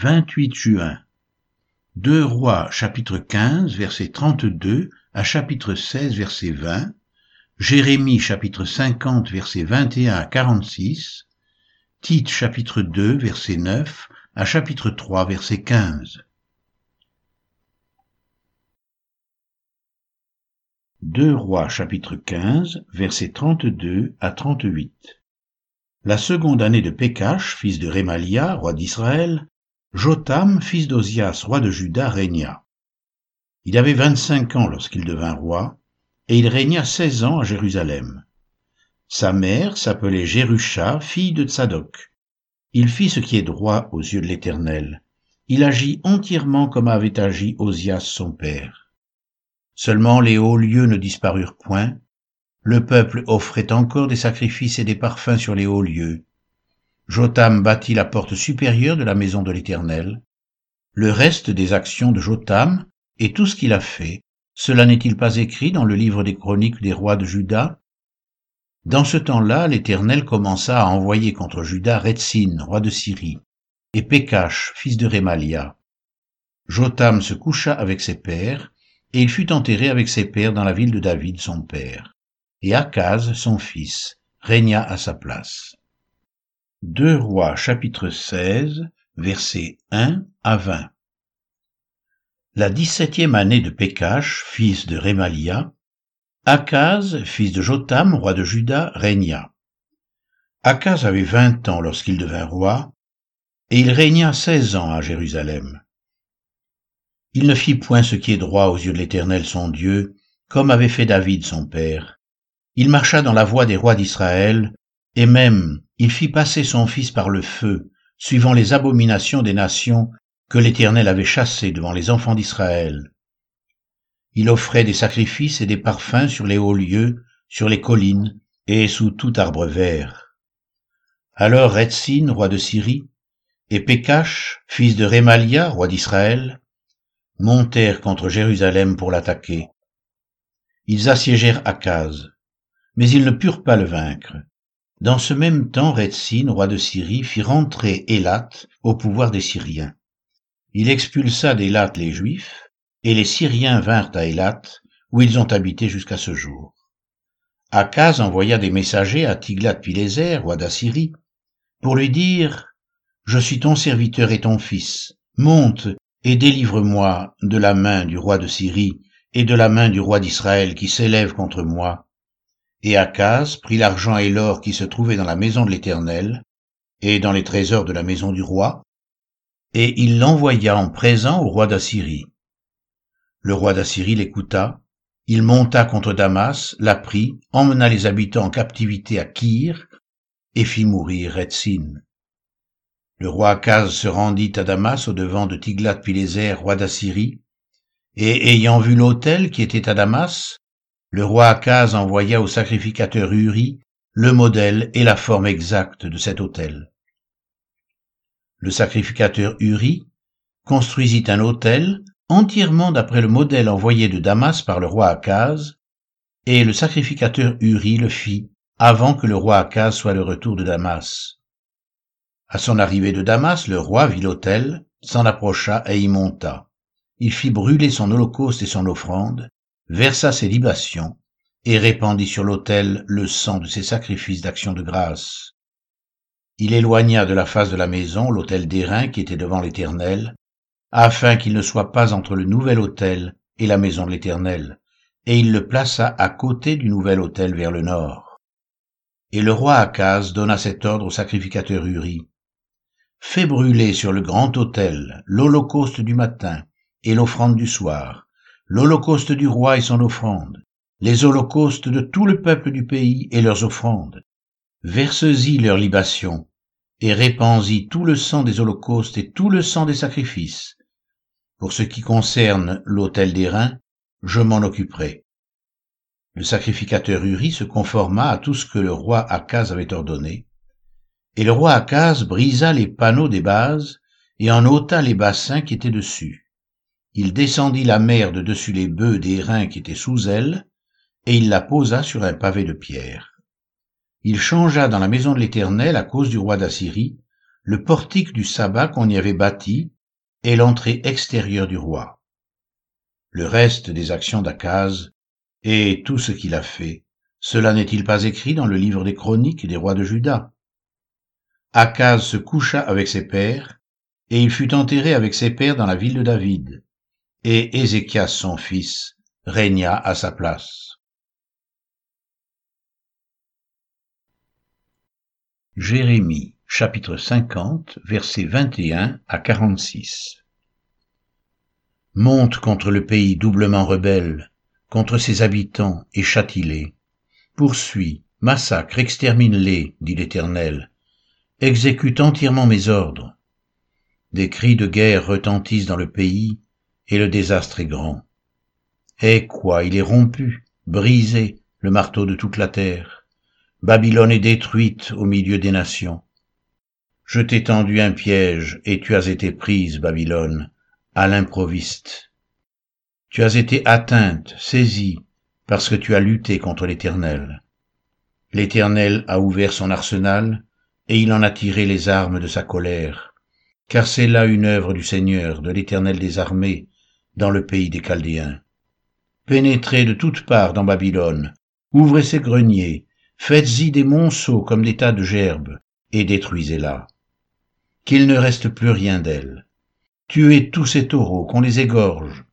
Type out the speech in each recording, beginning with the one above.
28 juin. 2 Rois chapitre 15 verset 32 à chapitre 16 verset 20, Jérémie chapitre 50 verset 21 à 46, Tite chapitre 2 verset 9 à chapitre 3 verset 15. 2 Rois chapitre 15 verset 32 à 38. La seconde année de Pécache, fils de Rémalia, roi d'Israël, Jotam, fils d'Ozias, roi de Juda, régna. Il avait vingt-cinq ans lorsqu'il devint roi, et il régna seize ans à Jérusalem. Sa mère s'appelait Jérusha, fille de Tsadok. Il fit ce qui est droit aux yeux de l'Éternel. Il agit entièrement comme avait agi Ozias son père. Seulement les hauts lieux ne disparurent point. Le peuple offrait encore des sacrifices et des parfums sur les hauts lieux, Jotam bâtit la porte supérieure de la maison de l'Éternel. Le reste des actions de Jotam et tout ce qu'il a fait, cela n'est-il pas écrit dans le livre des chroniques des rois de Juda? Dans ce temps-là, l'Éternel commença à envoyer contre Juda Retzin, roi de Syrie, et Pécache, fils de Rémalia. Jotam se coucha avec ses pères, et il fut enterré avec ses pères dans la ville de David son père. Et Akaz, son fils, régna à sa place. 2 Rois chapitre 16 versets 1 à 20 La dix-septième année de Pécache, fils de Rémalia, Akaz, fils de Jotam, roi de Juda, régna. Akaz avait vingt ans lorsqu'il devint roi, et il régna seize ans à Jérusalem. Il ne fit point ce qui est droit aux yeux de l'Éternel son Dieu, comme avait fait David son père. Il marcha dans la voie des rois d'Israël, et même il fit passer son fils par le feu, suivant les abominations des nations que l'Éternel avait chassées devant les enfants d'Israël. Il offrait des sacrifices et des parfums sur les hauts lieux, sur les collines et sous tout arbre vert. Alors Retzin, roi de Syrie, et Pécache, fils de Rémalia, roi d'Israël, montèrent contre Jérusalem pour l'attaquer. Ils assiégèrent Akaz, mais ils ne purent pas le vaincre. Dans ce même temps, Retzin, roi de Syrie, fit rentrer Élat au pouvoir des Syriens. Il expulsa d'Élat les Juifs, et les Syriens vinrent à Élat, où ils ont habité jusqu'à ce jour. Akaz envoya des messagers à Tiglath-Pileser, roi d'Assyrie, pour lui dire Je suis ton serviteur et ton fils. Monte et délivre-moi de la main du roi de Syrie et de la main du roi d'Israël qui s'élève contre moi, et Akaz prit l'argent et l'or qui se trouvaient dans la maison de l'Éternel, et dans les trésors de la maison du roi, et il l'envoya en présent au roi d'Assyrie. Le roi d'Assyrie l'écouta, il monta contre Damas, la prit, emmena les habitants en captivité à Kir, et fit mourir Retzin. Le roi Akaz se rendit à Damas au devant de Tiglath-Pileser, roi d'Assyrie, et ayant vu l'autel qui était à Damas, le roi Akaz envoya au sacrificateur Uri le modèle et la forme exacte de cet autel. Le sacrificateur Uri construisit un autel entièrement d'après le modèle envoyé de Damas par le roi Akaz, et le sacrificateur Uri le fit avant que le roi Akaz soit de retour de Damas. À son arrivée de Damas, le roi vit l'autel, s'en approcha et y monta. Il fit brûler son holocauste et son offrande, versa ses libations et répandit sur l'autel le sang de ses sacrifices d'action de grâce. Il éloigna de la face de la maison l'autel d'airain qui était devant l'Éternel, afin qu'il ne soit pas entre le nouvel autel et la maison de l'Éternel, et il le plaça à côté du nouvel autel vers le nord. Et le roi Akaz donna cet ordre au sacrificateur Uri. Fais brûler sur le grand autel l'holocauste du matin et l'offrande du soir, l'holocauste du roi et son offrande, les holocaustes de tout le peuple du pays et leurs offrandes. Verse-y leurs libations, et répands-y tout le sang des holocaustes et tout le sang des sacrifices. Pour ce qui concerne l'autel des reins, je m'en occuperai. Le sacrificateur Uri se conforma à tout ce que le roi Akaz avait ordonné, et le roi Akaz brisa les panneaux des bases et en ôta les bassins qui étaient dessus il descendit la mer de dessus les bœufs d'airain qui étaient sous elle, et il la posa sur un pavé de pierre. Il changea dans la maison de l'Éternel, à cause du roi d'Assyrie, le portique du sabbat qu'on y avait bâti et l'entrée extérieure du roi. Le reste des actions d'Akaz et tout ce qu'il a fait, cela n'est-il pas écrit dans le livre des chroniques des rois de Juda? Akaz se coucha avec ses pères, et il fut enterré avec ses pères dans la ville de David, et Ézéchias son fils régna à sa place. Jérémie chapitre 50 versets 21 à 46 Monte contre le pays doublement rebelle, contre ses habitants et châtie-les. Poursuis, massacre, extermine-les, dit l'Éternel. Exécute entièrement mes ordres. Des cris de guerre retentissent dans le pays, et le désastre est grand. Eh quoi, il est rompu, brisé, le marteau de toute la terre. Babylone est détruite au milieu des nations. Je t'ai tendu un piège, et tu as été prise, Babylone, à l'improviste. Tu as été atteinte, saisie, parce que tu as lutté contre l'Éternel. L'Éternel a ouvert son arsenal, et il en a tiré les armes de sa colère, car c'est là une œuvre du Seigneur, de l'Éternel des armées, dans le pays des Chaldéens. Pénétrez de toutes parts dans Babylone, ouvrez ses greniers, faites-y des monceaux comme des tas de gerbes, et détruisez-la. Qu'il ne reste plus rien d'elle. Tuez tous ces taureaux, qu'on les égorge.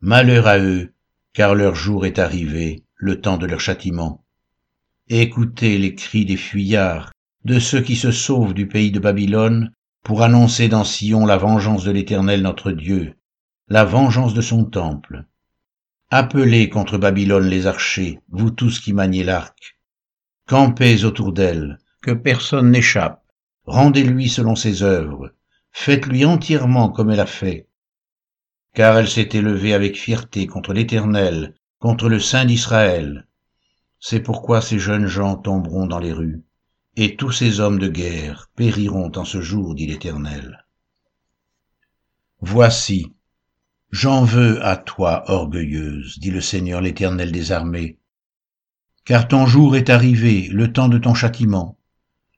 Malheur à eux, car leur jour est arrivé, le temps de leur châtiment. Écoutez les cris des fuyards, de ceux qui se sauvent du pays de Babylone, pour annoncer dans Sion la vengeance de l'Éternel notre Dieu, la vengeance de son temple. Appelez contre Babylone les archers, vous tous qui maniez l'arc. Campez autour d'elle, que personne n'échappe. Rendez-lui selon ses œuvres. Faites-lui entièrement comme elle a fait. Car elle s'est élevée avec fierté contre l'Éternel, contre le Saint d'Israël. C'est pourquoi ces jeunes gens tomberont dans les rues, et tous ces hommes de guerre périront en ce jour, dit l'Éternel. Voici, J'en veux à toi, orgueilleuse, dit le Seigneur l'Éternel des armées. Car ton jour est arrivé, le temps de ton châtiment.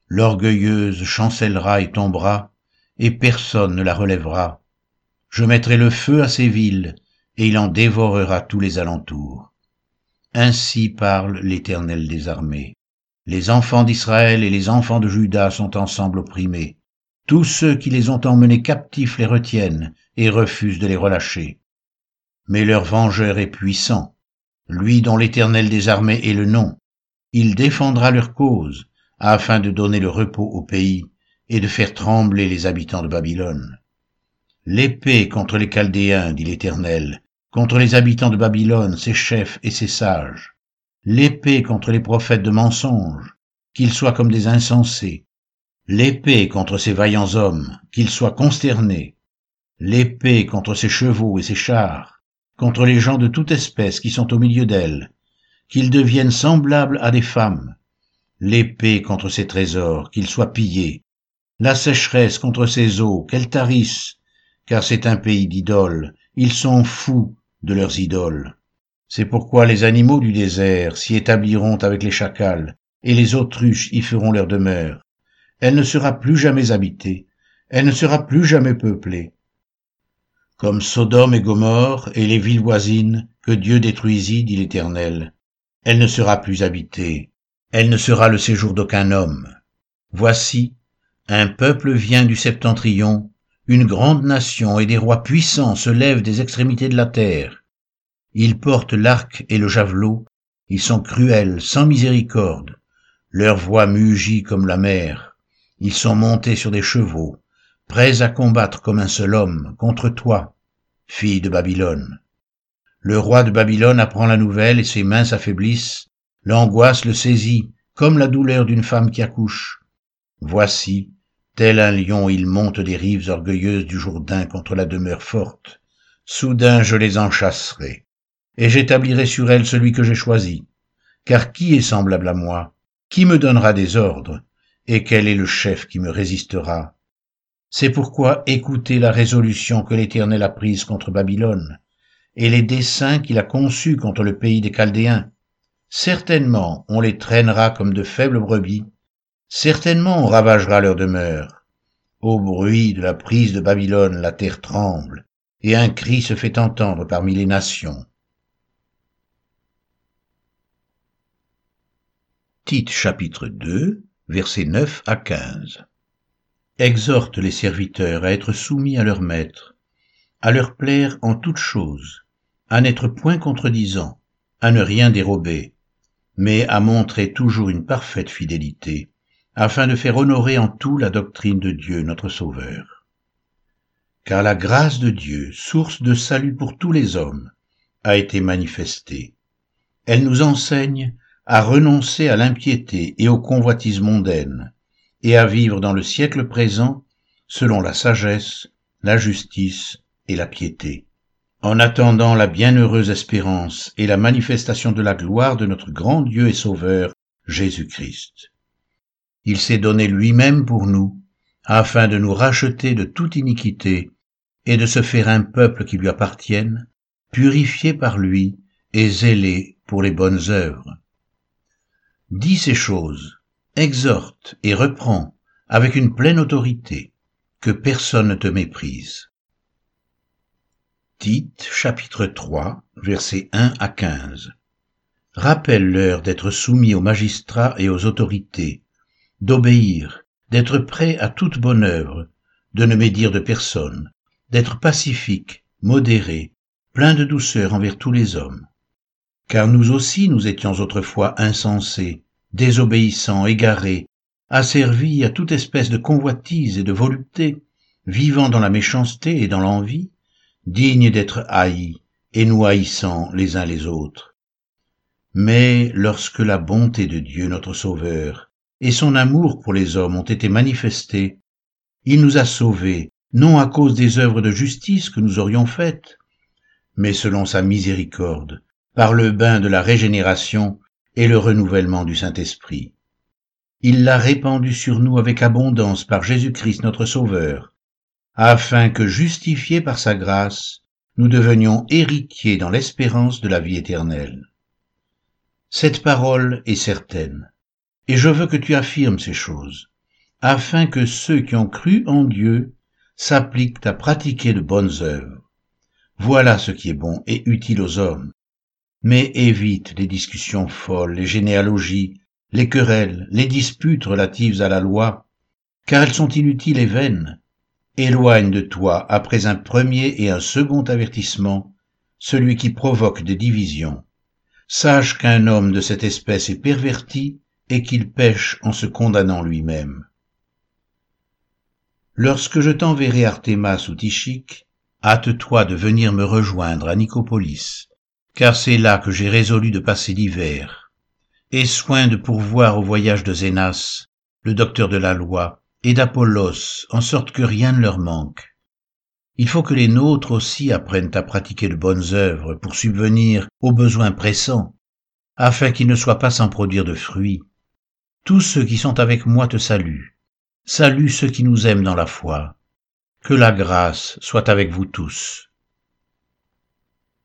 L'orgueilleuse chancellera et tombera, et personne ne la relèvera. Je mettrai le feu à ces villes, et il en dévorera tous les alentours. Ainsi parle l'Éternel des armées. Les enfants d'Israël et les enfants de Juda sont ensemble opprimés. Tous ceux qui les ont emmenés captifs les retiennent et refusent de les relâcher. Mais leur vengeur est puissant, lui dont l'Éternel des armées est le nom. Il défendra leur cause, afin de donner le repos au pays et de faire trembler les habitants de Babylone. L'épée contre les Chaldéens, dit l'Éternel, contre les habitants de Babylone, ses chefs et ses sages. L'épée contre les prophètes de mensonges, qu'ils soient comme des insensés, l'épée contre ces vaillants hommes, qu'ils soient consternés, l'épée contre ces chevaux et ces chars, contre les gens de toute espèce qui sont au milieu d'elle, qu'ils deviennent semblables à des femmes, l'épée contre ces trésors, qu'ils soient pillés, la sécheresse contre ces eaux, qu'elles tarissent, car c'est un pays d'idoles, ils sont fous de leurs idoles. C'est pourquoi les animaux du désert s'y établiront avec les chacals, et les autruches y feront leur demeure elle ne sera plus jamais habitée, elle ne sera plus jamais peuplée. Comme Sodome et Gomorre et les villes voisines que Dieu détruisit, dit l'Éternel, elle ne sera plus habitée, elle ne sera le séjour d'aucun homme. Voici, un peuple vient du septentrion, une grande nation et des rois puissants se lèvent des extrémités de la terre. Ils portent l'arc et le javelot, ils sont cruels, sans miséricorde, leur voix mugit comme la mer, ils sont montés sur des chevaux, prêts à combattre comme un seul homme contre toi, fille de Babylone. Le roi de Babylone apprend la nouvelle et ses mains s'affaiblissent, l'angoisse le saisit comme la douleur d'une femme qui accouche. Voici, tel un lion, il monte des rives orgueilleuses du Jourdain contre la demeure forte. Soudain je les enchasserai, et j'établirai sur elles celui que j'ai choisi. Car qui est semblable à moi? Qui me donnera des ordres? Et quel est le chef qui me résistera? C'est pourquoi écoutez la résolution que l'Éternel a prise contre Babylone, et les desseins qu'il a conçus contre le pays des Chaldéens. Certainement on les traînera comme de faibles brebis, certainement on ravagera leur demeure, Au bruit de la prise de Babylone, la terre tremble, et un cri se fait entendre parmi les nations. Tite chapitre 2, versets 9 à 15. Exhorte les serviteurs à être soumis à leur maître, à leur plaire en toutes choses, à n'être point contredisant, à ne rien dérober, mais à montrer toujours une parfaite fidélité, afin de faire honorer en tout la doctrine de Dieu notre Sauveur. Car la grâce de Dieu, source de salut pour tous les hommes, a été manifestée. Elle nous enseigne à renoncer à l'impiété et aux convoitises mondaines, et à vivre dans le siècle présent selon la sagesse, la justice et la piété. En attendant la bienheureuse espérance et la manifestation de la gloire de notre grand Dieu et Sauveur, Jésus-Christ. Il s'est donné lui-même pour nous, afin de nous racheter de toute iniquité et de se faire un peuple qui lui appartienne, purifié par lui et zélé pour les bonnes œuvres. Dis ces choses, exhorte et reprends avec une pleine autorité, que personne ne te méprise. Tite chapitre 3 versets 1 à 15 Rappelle-leur d'être soumis aux magistrats et aux autorités, d'obéir, d'être prêt à toute bonne œuvre, de ne médire de personne, d'être pacifique, modéré, plein de douceur envers tous les hommes, car nous aussi nous étions autrefois insensés, désobéissants, égarés, asservis à toute espèce de convoitise et de volupté, vivant dans la méchanceté et dans l'envie, dignes d'être haïs et nous haïssant les uns les autres. Mais lorsque la bonté de Dieu notre Sauveur et son amour pour les hommes ont été manifestés, il nous a sauvés, non à cause des œuvres de justice que nous aurions faites, mais selon sa miséricorde, par le bain de la régénération et le renouvellement du Saint-Esprit. Il l'a répandu sur nous avec abondance par Jésus-Christ notre Sauveur, afin que, justifiés par sa grâce, nous devenions héritiers dans l'espérance de la vie éternelle. Cette parole est certaine, et je veux que tu affirmes ces choses, afin que ceux qui ont cru en Dieu s'appliquent à pratiquer de bonnes œuvres. Voilà ce qui est bon et utile aux hommes, mais évite les discussions folles, les généalogies, les querelles, les disputes relatives à la loi, car elles sont inutiles et vaines. Éloigne de toi, après un premier et un second avertissement, celui qui provoque des divisions. Sache qu'un homme de cette espèce est perverti et qu'il pêche en se condamnant lui-même. Lorsque je t'enverrai Artémas ou Tichique, hâte-toi de venir me rejoindre à Nicopolis, car c'est là que j'ai résolu de passer l'hiver. Aie soin de pourvoir au voyage de Zénas, le docteur de la loi, et d'Apollos, en sorte que rien ne leur manque. Il faut que les nôtres aussi apprennent à pratiquer de bonnes œuvres pour subvenir aux besoins pressants, afin qu'ils ne soient pas sans produire de fruits. Tous ceux qui sont avec moi te saluent. Salue ceux qui nous aiment dans la foi. Que la grâce soit avec vous tous.